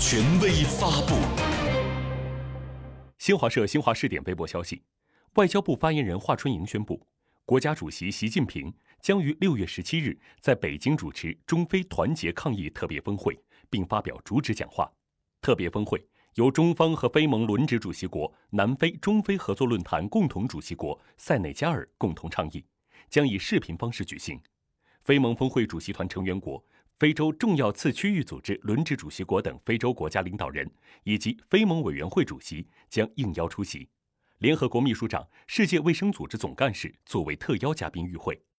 权威发布。新华社新华视点微博消息，外交部发言人华春莹宣布，国家主席习近平将于六月十七日在北京主持中非团结抗疫特别峰会，并发表主旨讲话。特别峰会由中方和非盟轮值主席国南非中非合作论坛共同主席国塞内加尔共同倡议，将以视频方式举行。非盟峰会主席团成员国、非洲重要次区域组织轮值主席国等非洲国家领导人以及非盟委员会主席将应邀出席。联合国秘书长、世界卫生组织总干事作为特邀嘉宾与会。